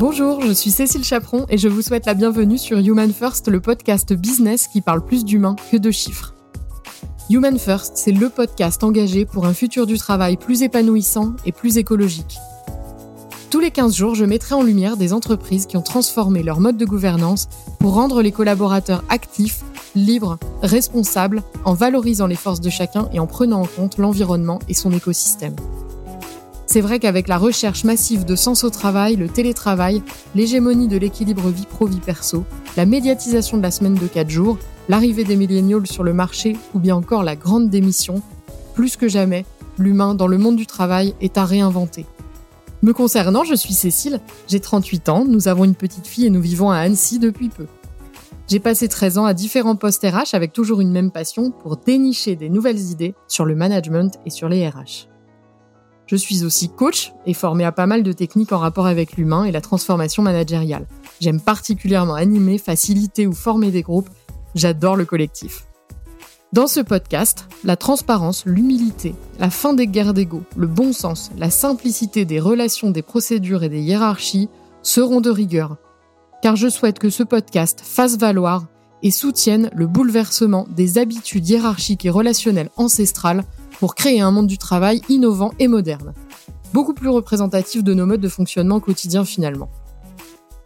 Bonjour, je suis Cécile Chaperon et je vous souhaite la bienvenue sur Human First, le podcast business qui parle plus d'humains que de chiffres. Human First, c'est le podcast engagé pour un futur du travail plus épanouissant et plus écologique. Tous les 15 jours, je mettrai en lumière des entreprises qui ont transformé leur mode de gouvernance pour rendre les collaborateurs actifs, libres, responsables, en valorisant les forces de chacun et en prenant en compte l'environnement et son écosystème. C'est vrai qu'avec la recherche massive de sens au travail, le télétravail, l'hégémonie de l'équilibre vie pro-vie perso, la médiatisation de la semaine de 4 jours, l'arrivée des milléniaux sur le marché ou bien encore la grande démission, plus que jamais, l'humain dans le monde du travail est à réinventer. Me concernant, je suis Cécile, j'ai 38 ans, nous avons une petite fille et nous vivons à Annecy depuis peu. J'ai passé 13 ans à différents postes RH avec toujours une même passion pour dénicher des nouvelles idées sur le management et sur les RH. Je suis aussi coach et formé à pas mal de techniques en rapport avec l'humain et la transformation managériale. J'aime particulièrement animer, faciliter ou former des groupes. J'adore le collectif. Dans ce podcast, la transparence, l'humilité, la fin des guerres d'ego, le bon sens, la simplicité des relations, des procédures et des hiérarchies seront de rigueur. Car je souhaite que ce podcast fasse valoir et soutienne le bouleversement des habitudes hiérarchiques et relationnelles ancestrales pour créer un monde du travail innovant et moderne, beaucoup plus représentatif de nos modes de fonctionnement quotidiens finalement.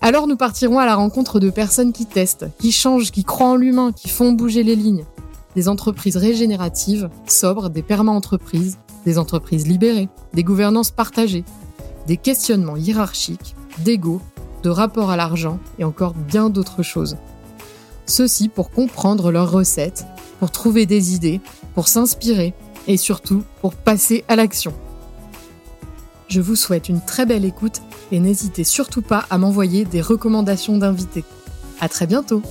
Alors nous partirons à la rencontre de personnes qui testent, qui changent, qui croient en l'humain, qui font bouger les lignes, des entreprises régénératives, sobres, des perma-entreprises, des entreprises libérées, des gouvernances partagées, des questionnements hiérarchiques, d'ego, de rapport à l'argent et encore bien d'autres choses. Ceci pour comprendre leurs recettes, pour trouver des idées, pour s'inspirer et surtout pour passer à l'action. Je vous souhaite une très belle écoute et n'hésitez surtout pas à m'envoyer des recommandations d'invités. À très bientôt!